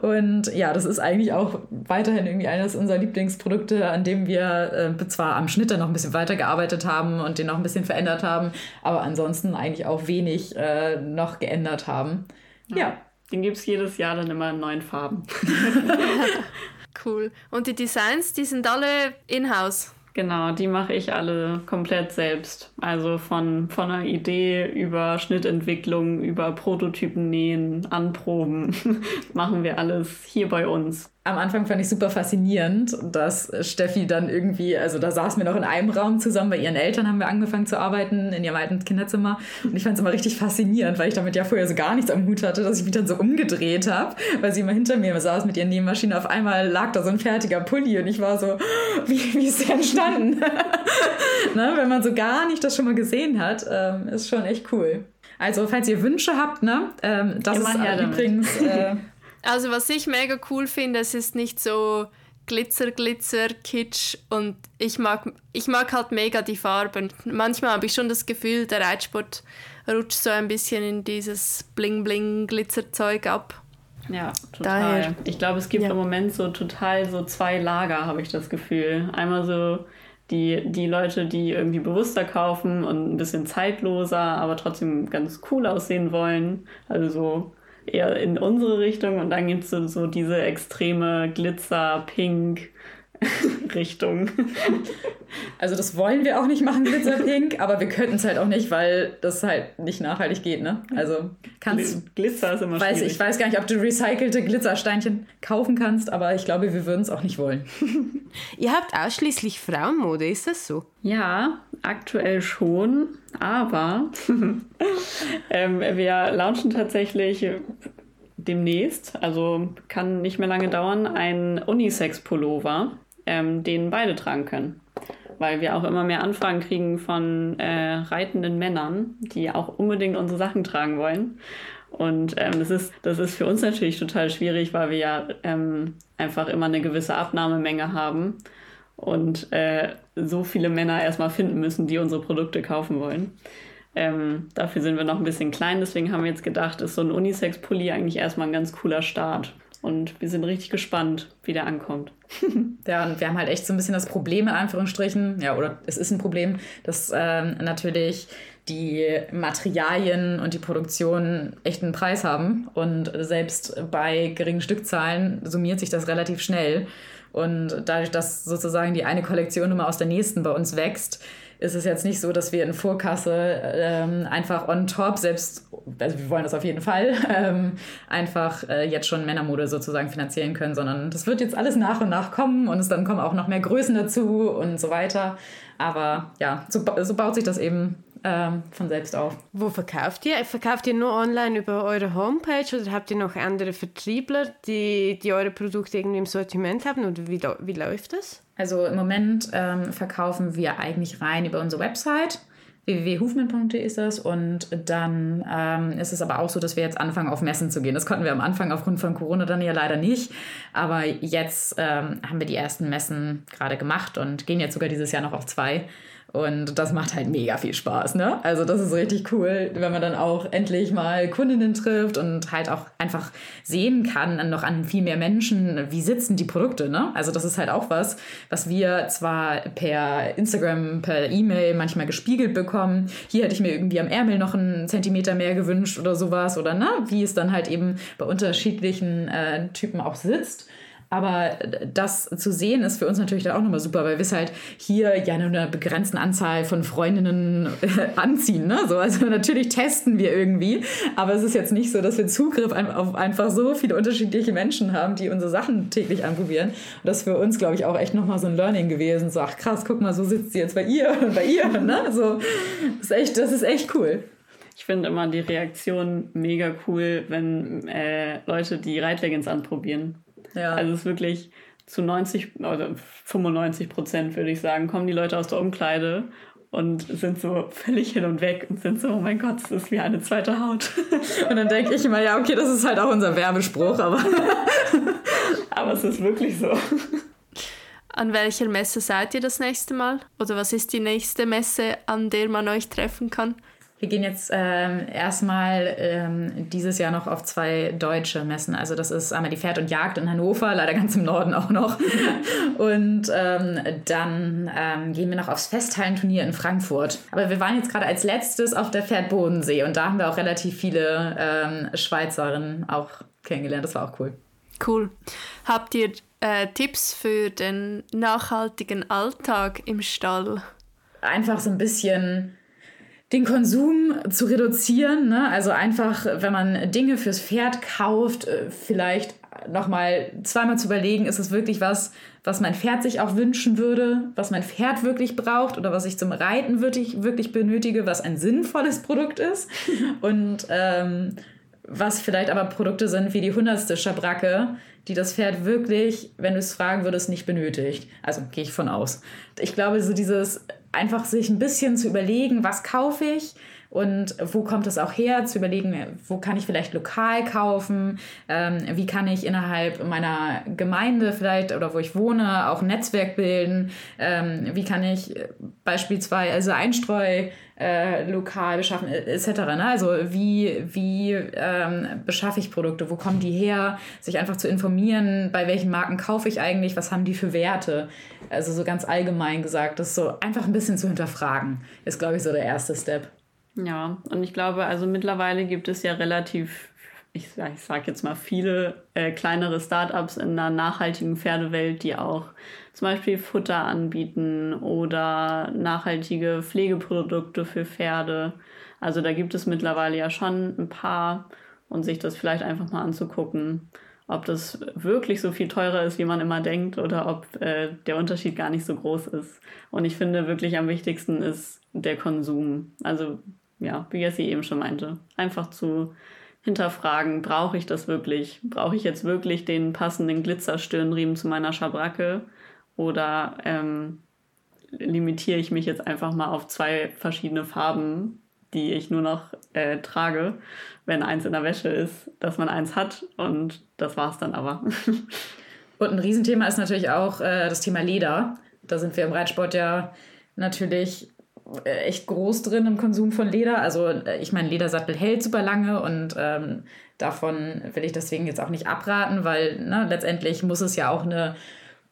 und ja, das ist eigentlich auch weiterhin irgendwie eines unserer Lieblingsprodukte, an dem wir äh, zwar am Schnitt dann noch ein bisschen weitergearbeitet haben und den noch ein bisschen verändert haben, aber ansonsten eigentlich auch wenig äh, noch geändert haben. ja. ja. Den gibt es jedes Jahr dann immer in neuen Farben. [LAUGHS] cool. Und die Designs, die sind alle in-house? Genau, die mache ich alle komplett selbst. Also von, von einer Idee über Schnittentwicklung, über Prototypen nähen, anproben, [LAUGHS] machen wir alles hier bei uns am Anfang fand ich super faszinierend, dass Steffi dann irgendwie, also da saßen wir noch in einem Raum zusammen, bei ihren Eltern haben wir angefangen zu arbeiten, in ihrem alten Kinderzimmer. Und ich fand es immer richtig faszinierend, weil ich damit ja vorher so gar nichts am Hut hatte, dass ich mich dann so umgedreht habe, weil sie immer hinter mir saß mit ihren Nähmaschinen. Auf einmal lag da so ein fertiger Pulli und ich war so, wie, wie ist der entstanden? [LAUGHS] ne, wenn man so gar nicht das schon mal gesehen hat, ähm, ist schon echt cool. Also, falls ihr Wünsche habt, ne, ähm, das Immer ist übrigens. Äh, [LAUGHS] Also was ich mega cool finde, es ist nicht so Glitzer, Glitzer, Kitsch und ich mag, ich mag halt mega die Farben. Manchmal habe ich schon das Gefühl, der Reitsport rutscht so ein bisschen in dieses Bling-Bling-Glitzerzeug ab. Ja, total. Daher, ich glaube, es gibt ja. im Moment so total so zwei Lager, habe ich das Gefühl. Einmal so die, die Leute, die irgendwie bewusster kaufen und ein bisschen zeitloser, aber trotzdem ganz cool aussehen wollen. Also so eher in unsere Richtung. Und dann gibt es so, so diese extreme Glitzer, Pink, [LAUGHS] Richtung. Also das wollen wir auch nicht machen, Glitzerpink, [LAUGHS] aber wir könnten es halt auch nicht, weil das halt nicht nachhaltig geht, ne? Also kannst Glitzer ist immer weiß, Ich weiß gar nicht, ob du recycelte Glitzersteinchen kaufen kannst, aber ich glaube, wir würden es auch nicht wollen. [LAUGHS] Ihr habt ausschließlich Frauenmode, ist das so? Ja, aktuell schon, aber ähm, wir launchen tatsächlich demnächst, also kann nicht mehr lange dauern, ein Unisex-Pullover ähm, den beide tragen können. Weil wir auch immer mehr Anfragen kriegen von äh, reitenden Männern, die auch unbedingt unsere Sachen tragen wollen. Und ähm, das, ist, das ist für uns natürlich total schwierig, weil wir ja ähm, einfach immer eine gewisse Abnahmemenge haben und äh, so viele Männer erstmal finden müssen, die unsere Produkte kaufen wollen. Ähm, dafür sind wir noch ein bisschen klein, deswegen haben wir jetzt gedacht, ist so ein Unisex-Pulli eigentlich erstmal ein ganz cooler Start. Und wir sind richtig gespannt, wie der ankommt. [LAUGHS] ja, und wir haben halt echt so ein bisschen das Problem, in Anführungsstrichen, ja, oder es ist ein Problem, dass ähm, natürlich die Materialien und die Produktion echt einen Preis haben. Und selbst bei geringen Stückzahlen summiert sich das relativ schnell. Und dadurch, dass sozusagen die eine Kollektion immer aus der nächsten bei uns wächst, ist es jetzt nicht so, dass wir in Vorkasse ähm, einfach on top, selbst, also wir wollen das auf jeden Fall, [LAUGHS] ähm, einfach äh, jetzt schon Männermode sozusagen finanzieren können, sondern das wird jetzt alles nach und nach kommen und es dann kommen auch noch mehr Größen dazu und so weiter. Aber ja, so, so baut sich das eben ähm, von selbst auf. Wo verkauft ihr? Verkauft ihr nur online über eure Homepage oder habt ihr noch andere Vertriebler, die, die eure Produkte irgendwie im Sortiment haben? Oder wie, wie läuft das? Also im Moment ähm, verkaufen wir eigentlich rein über unsere Website www.hufmann.de ist das und dann ähm, ist es aber auch so, dass wir jetzt anfangen auf Messen zu gehen. Das konnten wir am Anfang aufgrund von Corona dann ja leider nicht, aber jetzt ähm, haben wir die ersten Messen gerade gemacht und gehen jetzt sogar dieses Jahr noch auf zwei. Und das macht halt mega viel Spaß, ne? Also das ist richtig cool, wenn man dann auch endlich mal Kundinnen trifft und halt auch einfach sehen kann, noch an viel mehr Menschen, wie sitzen die Produkte, ne? Also das ist halt auch was, was wir zwar per Instagram, per E-Mail manchmal gespiegelt bekommen. Hier hätte ich mir irgendwie am Ärmel noch einen Zentimeter mehr gewünscht oder sowas oder ne? Wie es dann halt eben bei unterschiedlichen äh, Typen auch sitzt. Aber das zu sehen ist für uns natürlich dann auch nochmal super, weil wir es halt hier ja nur einer begrenzten Anzahl von Freundinnen äh, anziehen. Ne? So, also natürlich testen wir irgendwie, aber es ist jetzt nicht so, dass wir Zugriff auf einfach so viele unterschiedliche Menschen haben, die unsere Sachen täglich anprobieren. Und das ist für uns, glaube ich, auch echt nochmal so ein Learning gewesen. So, ach krass, guck mal, so sitzt sie jetzt bei ihr und [LAUGHS] bei ihr. Ne? So, das, ist echt, das ist echt cool. Ich finde immer die Reaktion mega cool, wenn äh, Leute die Reitleggings anprobieren. Ja. Also es ist wirklich zu 90 oder 95 Prozent, würde ich sagen, kommen die Leute aus der Umkleide und sind so völlig hin und weg und sind so, oh mein Gott, das ist wie eine zweite Haut. Und dann denke ich immer, ja, okay, das ist halt auch unser Werbespruch, aber. [LAUGHS] aber es ist wirklich so. An welcher Messe seid ihr das nächste Mal? Oder was ist die nächste Messe, an der man euch treffen kann? Wir gehen jetzt ähm, erstmal ähm, dieses Jahr noch auf zwei deutsche Messen. Also das ist einmal die Pferd und Jagd in Hannover, leider ganz im Norden auch noch. [LAUGHS] und ähm, dann ähm, gehen wir noch aufs Festhallenturnier in Frankfurt. Aber wir waren jetzt gerade als letztes auf der Pferd Bodensee und da haben wir auch relativ viele ähm, Schweizerinnen auch kennengelernt. Das war auch cool. Cool. Habt ihr äh, Tipps für den nachhaltigen Alltag im Stall? Einfach so ein bisschen den Konsum zu reduzieren. Ne? Also einfach, wenn man Dinge fürs Pferd kauft, äh, vielleicht nochmal zweimal zu überlegen, ist es wirklich was, was mein Pferd sich auch wünschen würde, was mein Pferd wirklich braucht oder was ich zum Reiten wirklich, wirklich benötige, was ein sinnvolles Produkt ist. [LAUGHS] Und ähm, was vielleicht aber Produkte sind wie die hundertste Schabracke, die das Pferd wirklich, wenn du es fragen würdest, nicht benötigt. Also gehe ich von aus. Ich glaube, so dieses einfach sich ein bisschen zu überlegen, was kaufe ich, und wo kommt es auch her, zu überlegen, wo kann ich vielleicht lokal kaufen, ähm, wie kann ich innerhalb meiner Gemeinde vielleicht oder wo ich wohne auch ein Netzwerk bilden, ähm, wie kann ich beispielsweise Einstreu äh, lokal beschaffen etc. Ne? Also wie, wie ähm, beschaffe ich Produkte, wo kommen die her, sich einfach zu informieren, bei welchen Marken kaufe ich eigentlich, was haben die für Werte. Also so ganz allgemein gesagt, das so einfach ein bisschen zu hinterfragen, ist glaube ich so der erste Step. Ja, und ich glaube, also mittlerweile gibt es ja relativ, ich, sage jetzt mal, viele äh, kleinere Startups in der nachhaltigen Pferdewelt, die auch zum Beispiel Futter anbieten oder nachhaltige Pflegeprodukte für Pferde. Also da gibt es mittlerweile ja schon ein paar und sich das vielleicht einfach mal anzugucken, ob das wirklich so viel teurer ist, wie man immer denkt oder ob äh, der Unterschied gar nicht so groß ist. Und ich finde wirklich am wichtigsten ist der Konsum. Also ja, wie Jessie eben schon meinte, einfach zu hinterfragen, brauche ich das wirklich? Brauche ich jetzt wirklich den passenden Glitzerstirnriemen zu meiner Schabracke? Oder ähm, limitiere ich mich jetzt einfach mal auf zwei verschiedene Farben, die ich nur noch äh, trage, wenn eins in der Wäsche ist, dass man eins hat und das war es dann aber. [LAUGHS] und ein Riesenthema ist natürlich auch äh, das Thema Leder. Da sind wir im Reitsport ja natürlich äh, echt groß drin im Konsum von Leder. Also äh, ich meine, Ledersattel hält super lange und ähm, davon will ich deswegen jetzt auch nicht abraten, weil ne, letztendlich muss es ja auch eine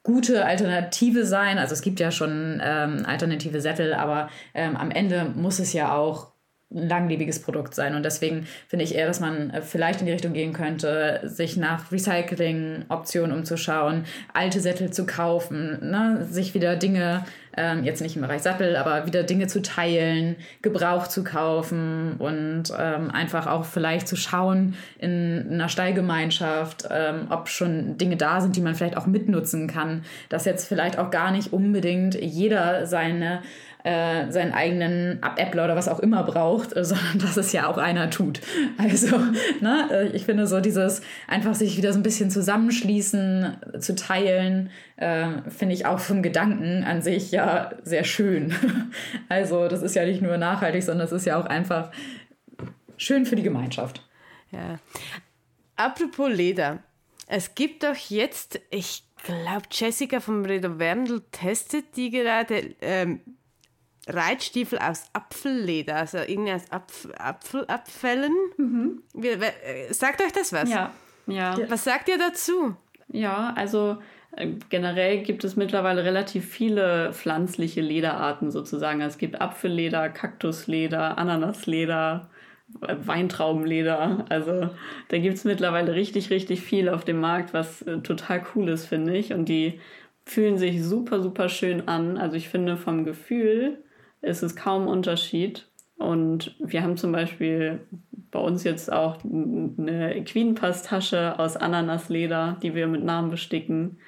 gute Alternative sein. Also es gibt ja schon ähm, alternative Sättel, aber ähm, am Ende muss es ja auch ein langlebiges Produkt sein. Und deswegen finde ich eher, dass man äh, vielleicht in die Richtung gehen könnte, sich nach Recycling-Optionen umzuschauen, alte Sättel zu kaufen, ne? sich wieder Dinge, ähm, jetzt nicht im Bereich Sattel, aber wieder Dinge zu teilen, Gebrauch zu kaufen und ähm, einfach auch vielleicht zu schauen in einer Stallgemeinschaft, ähm, ob schon Dinge da sind, die man vielleicht auch mitnutzen kann, dass jetzt vielleicht auch gar nicht unbedingt jeder seine äh, seinen eigenen Ab-Appler oder was auch immer braucht, äh, [LAUGHS] sondern dass es ja auch einer tut. Also, ne, äh, ich finde so dieses einfach sich wieder so ein bisschen zusammenschließen, zu teilen, äh, finde ich auch vom Gedanken an sich ja sehr schön. [LAUGHS] Also, das ist ja nicht nur nachhaltig, sondern es ist ja auch einfach schön für die Gemeinschaft. Ja. Apropos Leder. Es gibt doch jetzt, ich glaube, Jessica vom Redo Werndl testet die gerade ähm, Reitstiefel aus Apfelleder, also irgendwie aus Apf Apfelabfällen. Mhm. Wie, äh, sagt euch das was? Ja. ja. Was sagt ihr dazu? Ja, also äh, generell gibt es mittlerweile relativ viele pflanzliche Lederarten sozusagen. Es gibt Apfelleder, Kaktusleder, Ananasleder, äh, Weintraubenleder. Also da gibt es mittlerweile richtig, richtig viel auf dem Markt, was total cool ist, finde ich. Und die fühlen sich super, super schön an. Also ich finde vom Gefühl ist es kaum Unterschied. Und wir haben zum Beispiel bei uns jetzt auch eine Queen-Pass-Tasche aus Ananasleder, die wir mit Namen besticken,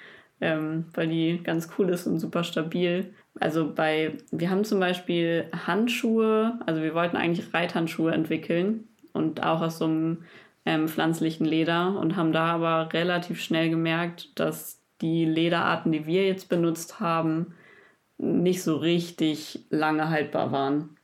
ähm, weil die ganz cool ist und super stabil. Also bei, wir haben zum Beispiel Handschuhe, also wir wollten eigentlich Reithandschuhe entwickeln und auch aus so einem ähm, pflanzlichen Leder und haben da aber relativ schnell gemerkt, dass die Lederarten, die wir jetzt benutzt haben, nicht so richtig lange haltbar waren.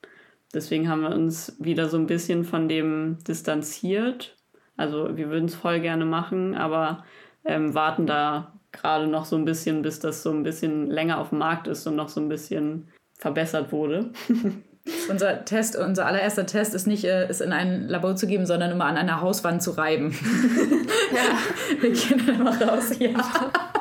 Deswegen haben wir uns wieder so ein bisschen von dem distanziert. Also wir würden es voll gerne machen, aber ähm, warten da gerade noch so ein bisschen, bis das so ein bisschen länger auf dem Markt ist und noch so ein bisschen verbessert wurde. [LAUGHS] unser Test, unser allererster Test ist nicht, äh, es in ein Labor zu geben, sondern immer an einer Hauswand zu reiben. [LAUGHS] ja. Wir gehen immer raus, ja [LAUGHS]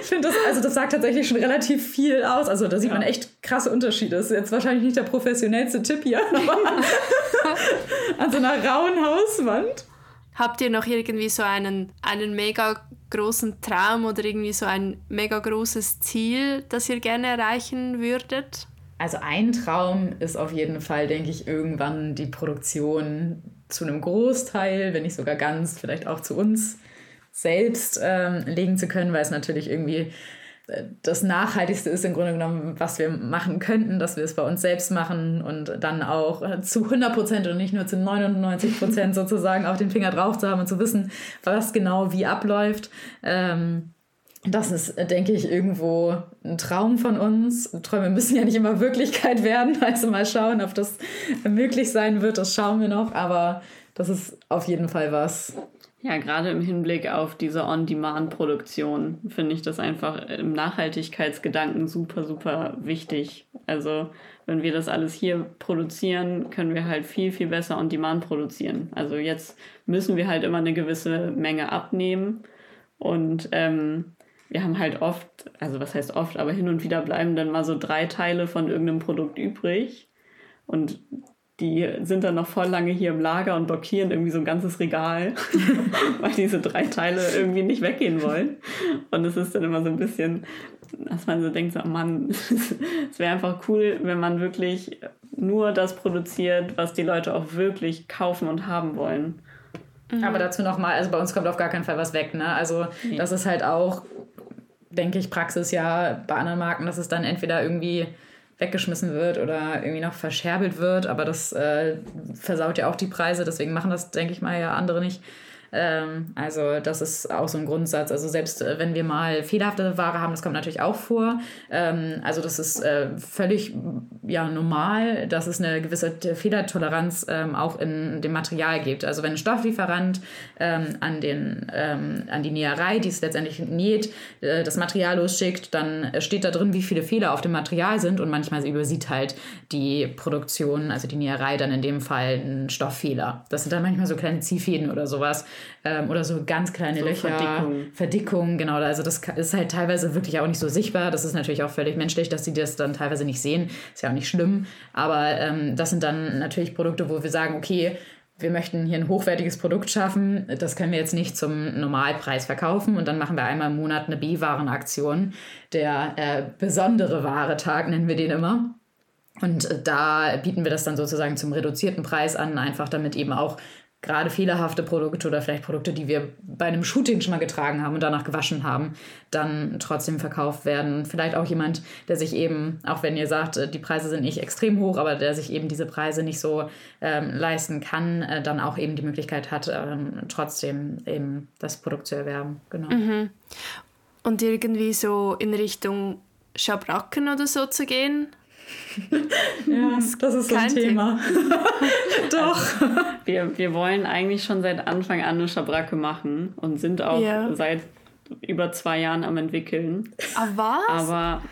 ich finde das, also das sagt tatsächlich schon relativ viel aus. Also da sieht ja. man echt krasse Unterschiede. Das ist jetzt wahrscheinlich nicht der professionellste Tipp hier, [LAUGHS] aber [LAUGHS] an so einer rauen Hauswand. Habt ihr noch irgendwie so einen, einen mega großen Traum oder irgendwie so ein mega großes Ziel, das ihr gerne erreichen würdet? Also ein Traum ist auf jeden Fall, denke ich, irgendwann die Produktion zu einem Großteil, wenn nicht sogar ganz, vielleicht auch zu uns selbst ähm, legen zu können, weil es natürlich irgendwie äh, das Nachhaltigste ist im Grunde genommen, was wir machen könnten, dass wir es bei uns selbst machen und dann auch zu 100 Prozent und nicht nur zu 99 Prozent [LAUGHS] sozusagen auf den Finger drauf zu haben und zu wissen, was genau wie abläuft. Ähm, das ist, denke ich, irgendwo ein Traum von uns. Träume müssen ja nicht immer Wirklichkeit werden. [LAUGHS] Also mal schauen, ob das möglich sein wird. Das schauen wir noch. Aber das ist auf jeden Fall was. Ja, gerade im Hinblick auf diese On-Demand-Produktion finde ich das einfach im Nachhaltigkeitsgedanken super, super wichtig. Also wenn wir das alles hier produzieren, können wir halt viel, viel besser On-Demand produzieren. Also jetzt müssen wir halt immer eine gewisse Menge abnehmen und ähm, wir haben halt oft, also was heißt oft, aber hin und wieder bleiben dann mal so drei Teile von irgendeinem Produkt übrig. Und die sind dann noch voll lange hier im Lager und blockieren irgendwie so ein ganzes Regal, [LAUGHS] weil diese drei Teile irgendwie nicht weggehen wollen. Und es ist dann immer so ein bisschen, dass man so denkt, so, oh Mann, [LAUGHS] es wäre einfach cool, wenn man wirklich nur das produziert, was die Leute auch wirklich kaufen und haben wollen. Aber dazu nochmal, also bei uns kommt auf gar keinen Fall was weg. Ne? Also nee. das ist halt auch denke ich, Praxis ja bei anderen Marken, dass es dann entweder irgendwie weggeschmissen wird oder irgendwie noch verscherbelt wird, aber das äh, versaut ja auch die Preise, deswegen machen das, denke ich mal, ja andere nicht. Ähm, also das ist auch so ein Grundsatz. Also selbst äh, wenn wir mal fehlerhafte Ware haben, das kommt natürlich auch vor. Ähm, also das ist äh, völlig ja, normal, dass es eine gewisse Fehlertoleranz ähm, auch in dem Material gibt. Also wenn ein Stofflieferant an, den, an die Näherei, die es letztendlich näht, äh, das Material losschickt, dann steht da drin, wie viele Fehler auf dem Material sind und manchmal übersieht halt die Produktion, also die Näherei dann in dem Fall einen Stofffehler. Das sind dann manchmal so kleine Ziehfäden oder sowas ähm, oder so ganz kleine so Löcher. Verdickung. Verdickung, genau. Also das ist halt teilweise wirklich auch nicht so sichtbar. Das ist natürlich auch völlig menschlich, dass sie das dann teilweise nicht sehen. Ist ja auch nicht schlimm. Aber ähm, das sind dann natürlich Produkte, wo wir sagen, okay, wir möchten hier ein hochwertiges Produkt schaffen. Das können wir jetzt nicht zum Normalpreis verkaufen. Und dann machen wir einmal im Monat eine B-Warenaktion. Der äh, besondere Ware-Tag nennen wir den immer. Und äh, da bieten wir das dann sozusagen zum reduzierten Preis an, einfach damit eben auch gerade fehlerhafte Produkte oder vielleicht Produkte, die wir bei einem Shooting schon mal getragen haben und danach gewaschen haben, dann trotzdem verkauft werden. Vielleicht auch jemand, der sich eben, auch wenn ihr sagt, äh, die Preise sind nicht extrem hoch, aber der sich eben diese Preise nicht so ähm, leisten kann, äh, dann auch eben die Möglichkeit hat, ähm, trotzdem eben das Produkt zu erwerben. Genau. Mhm. Und irgendwie so in Richtung Schabracken oder so zu gehen, ja, das ist so ein Thema. [LAUGHS] Doch. Also, wir, wir wollen eigentlich schon seit Anfang an eine Schabracke machen und sind auch ja. seit über zwei Jahren am entwickeln. Ah, was? Aber,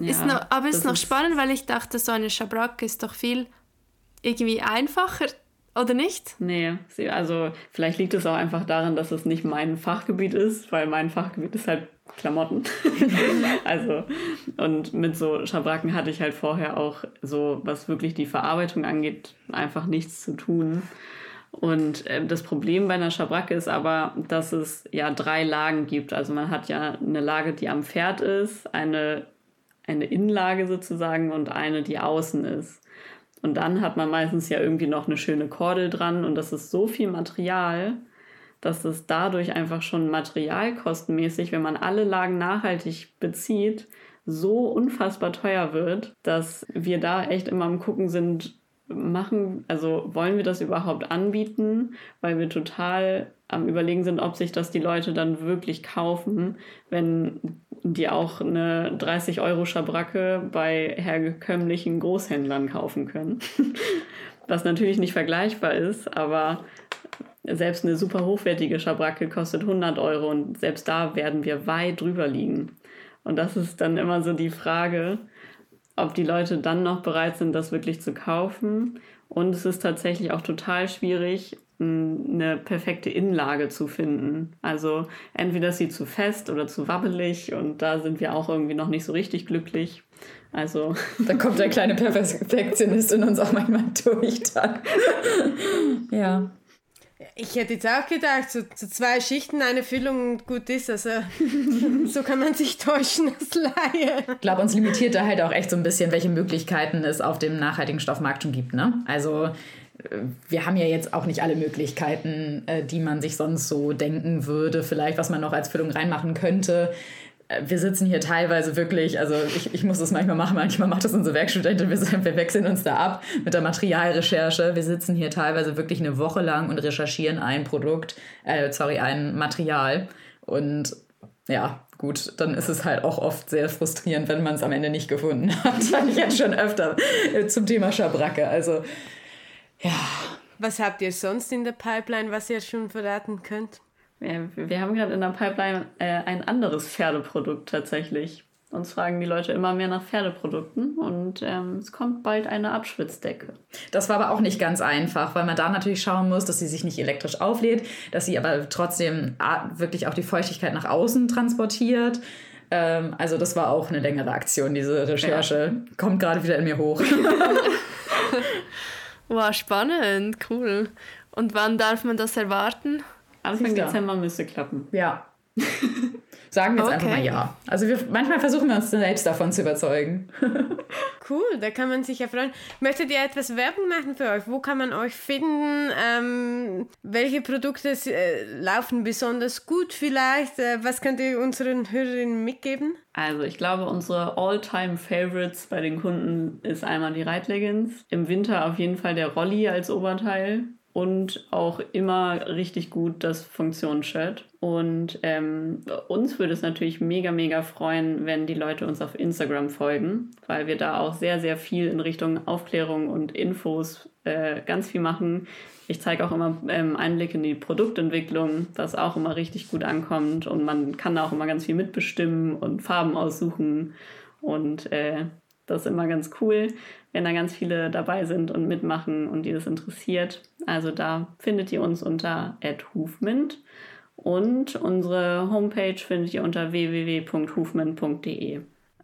ja, ist noch, aber ist noch ist spannend, weil ich dachte, so eine Schabracke ist doch viel irgendwie einfacher, oder nicht? Nee, also vielleicht liegt es auch einfach daran, dass es nicht mein Fachgebiet ist, weil mein Fachgebiet ist halt Klamotten. [LAUGHS] also, und mit so Schabracken hatte ich halt vorher auch so, was wirklich die Verarbeitung angeht, einfach nichts zu tun. Und äh, das Problem bei einer Schabracke ist aber, dass es ja drei Lagen gibt. Also man hat ja eine Lage, die am Pferd ist, eine, eine Innenlage sozusagen und eine, die außen ist. Und dann hat man meistens ja irgendwie noch eine schöne Kordel dran und das ist so viel Material, dass es dadurch einfach schon materialkostenmäßig, wenn man alle Lagen nachhaltig bezieht, so unfassbar teuer wird, dass wir da echt immer am Gucken sind, machen, also wollen wir das überhaupt anbieten, weil wir total am Überlegen sind, ob sich das die Leute dann wirklich kaufen, wenn die auch eine 30 Euro Schabracke bei herkömmlichen Großhändlern kaufen können. [LAUGHS] Was natürlich nicht vergleichbar ist, aber selbst eine super hochwertige Schabracke kostet 100 Euro und selbst da werden wir weit drüber liegen. Und das ist dann immer so die Frage, ob die Leute dann noch bereit sind, das wirklich zu kaufen. Und es ist tatsächlich auch total schwierig, eine perfekte Innenlage zu finden. Also entweder ist sie zu fest oder zu wabbelig und da sind wir auch irgendwie noch nicht so richtig glücklich. Also [LAUGHS] da kommt der kleine Perfektionist in uns auch manchmal [LAUGHS] durch dann. ja. Ich hätte jetzt auch gedacht, so, so zwei Schichten, eine Füllung und gut ist. Also [LAUGHS] so kann man sich täuschen als Laie. Ich glaube, uns limitiert da halt auch echt so ein bisschen, welche Möglichkeiten es auf dem nachhaltigen Stoffmarkt schon gibt. Ne? Also äh, wir haben ja jetzt auch nicht alle Möglichkeiten, äh, die man sich sonst so denken würde, vielleicht was man noch als Füllung reinmachen könnte wir sitzen hier teilweise wirklich, also ich, ich muss das manchmal machen, manchmal macht das unsere Werkstudentin, wir, wir wechseln uns da ab mit der Materialrecherche. Wir sitzen hier teilweise wirklich eine Woche lang und recherchieren ein Produkt, äh, sorry, ein Material. Und ja, gut, dann ist es halt auch oft sehr frustrierend, wenn man es am Ende nicht gefunden hat. [LAUGHS] Das ich jetzt schon öfter äh, zum Thema Schabracke. Also, ja. Was habt ihr sonst in der Pipeline, was ihr schon verraten könnt? Ja, wir haben gerade in der Pipeline äh, ein anderes Pferdeprodukt tatsächlich. Uns fragen die Leute immer mehr nach Pferdeprodukten und ähm, es kommt bald eine Abschwitzdecke. Das war aber auch nicht ganz einfach, weil man da natürlich schauen muss, dass sie sich nicht elektrisch auflädt, dass sie aber trotzdem wirklich auch die Feuchtigkeit nach außen transportiert. Ähm, also das war auch eine längere Aktion, diese Recherche. Ja. Kommt gerade wieder in mir hoch. [LAUGHS] wow, spannend, cool. Und wann darf man das erwarten? Anfang Dezember müsste klappen. Ja. [LAUGHS] Sagen wir jetzt okay. einfach mal ja. Also wir, manchmal versuchen wir uns selbst davon zu überzeugen. [LAUGHS] cool, da kann man sich ja freuen. Möchtet ihr etwas Werbung machen für euch? Wo kann man euch finden? Ähm, welche Produkte äh, laufen besonders gut vielleicht? Äh, was könnt ihr unseren Hörerinnen mitgeben? Also ich glaube, unsere All-Time-Favorites bei den Kunden ist einmal die Reitleggings. Im Winter auf jeden Fall der Rolli als Oberteil und auch immer richtig gut das Funktionsshirt. Und ähm, uns würde es natürlich mega, mega freuen, wenn die Leute uns auf Instagram folgen, weil wir da auch sehr, sehr viel in Richtung Aufklärung und Infos äh, ganz viel machen. Ich zeige auch immer ähm, Einblick in die Produktentwicklung, was auch immer richtig gut ankommt. Und man kann da auch immer ganz viel mitbestimmen und Farben aussuchen. Und äh, das ist immer ganz cool, wenn da ganz viele dabei sind und mitmachen und die das interessiert. Also da findet ihr uns unter @hufmint und unsere Homepage findet ihr unter www.hufmint.de.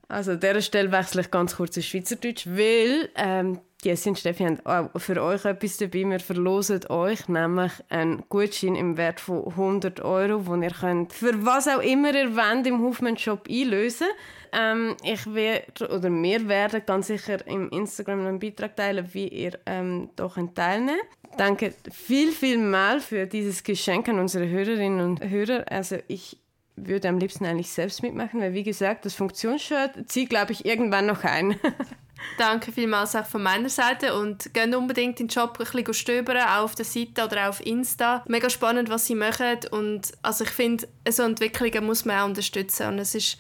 Also an dieser Stelle wechsle ich ganz kurz ins Schweizerdeutsch, weil ähm, Jessie und Steffi haben auch für euch etwas dabei. Wir verlosen euch nämlich einen Gutschein im Wert von 100 Euro, den ihr könnt für was auch immer ihr wollt im Hofmann Shop einlösen ähm, ich werde, oder wir werden ganz sicher im Instagram einen Beitrag teilen, wie ihr ähm, da teilnehmen könnt. Danke viel, viel mal für dieses Geschenk an unsere Hörerinnen und Hörer. Also ich würde am liebsten eigentlich selbst mitmachen, weil wie gesagt, das Funktionsshirt zieht, glaube ich, irgendwann noch ein. [LAUGHS] Danke vielmals auch von meiner Seite und geht unbedingt in den Job ein bisschen stöbern, auch auf der Seite oder auf Insta. Mega spannend, was sie machen und also ich finde, so Entwicklungen muss man auch unterstützen und es ist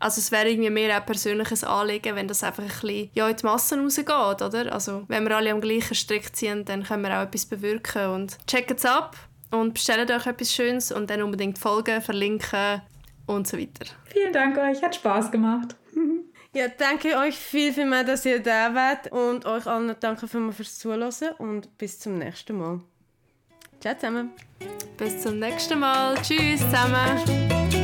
also es wäre irgendwie mehr ein persönliches Anliegen, wenn das einfach ein bisschen ja, in die Massen rausgeht, oder? Also wenn wir alle am gleichen Strick ziehen, dann können wir auch etwas bewirken und checkt es ab und bestellt euch etwas Schönes und dann unbedingt folgen, verlinken und so weiter. Vielen Dank euch, hat Spaß gemacht. Ja, danke euch viel, viel mehr, dass ihr da wart und euch allen danke fürs Zuhören und bis zum nächsten Mal. Ciao zusammen. Bis zum nächsten Mal. Tschüss zusammen.